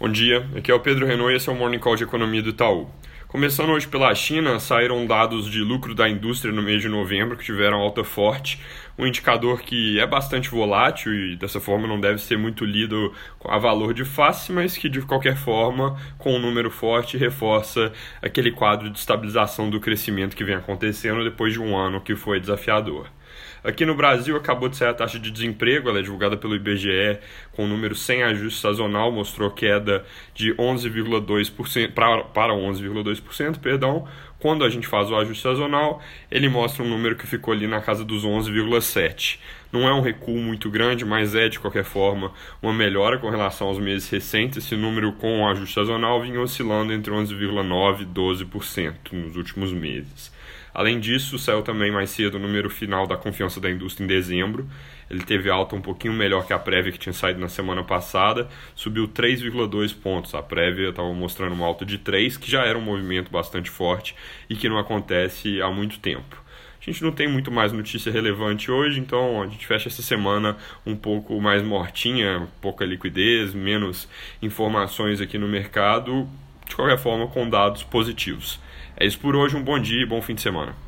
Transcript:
Bom dia, aqui é o Pedro Renault e esse é o Morning Call de Economia do Itaú. Começando hoje pela China, saíram dados de lucro da indústria no mês de novembro que tiveram alta forte, um indicador que é bastante volátil e dessa forma não deve ser muito lido a valor de face, mas que de qualquer forma, com um número forte, reforça aquele quadro de estabilização do crescimento que vem acontecendo depois de um ano que foi desafiador. Aqui no Brasil acabou de sair a taxa de desemprego, ela é divulgada pelo IBGE com um número sem ajuste sazonal, mostrou queda de 11,2% para, para 11,2%, perdão. Quando a gente faz o ajuste sazonal, ele mostra um número que ficou ali na casa dos 11,7. Não é um recuo muito grande, mas é de qualquer forma uma melhora com relação aos meses recentes. Esse número com o ajuste sazonal vinha oscilando entre 11,9% e 12% nos últimos meses. Além disso, saiu também mais cedo o número final da confiança da indústria em dezembro. Ele teve alta um pouquinho melhor que a prévia que tinha saído na semana passada, subiu 3,2 pontos. A prévia estava mostrando uma alta de 3, que já era um movimento bastante forte e que não acontece há muito tempo. A gente não tem muito mais notícia relevante hoje, então a gente fecha essa semana um pouco mais mortinha, pouca liquidez, menos informações aqui no mercado, de qualquer forma com dados positivos. É isso por hoje, um bom dia e bom fim de semana.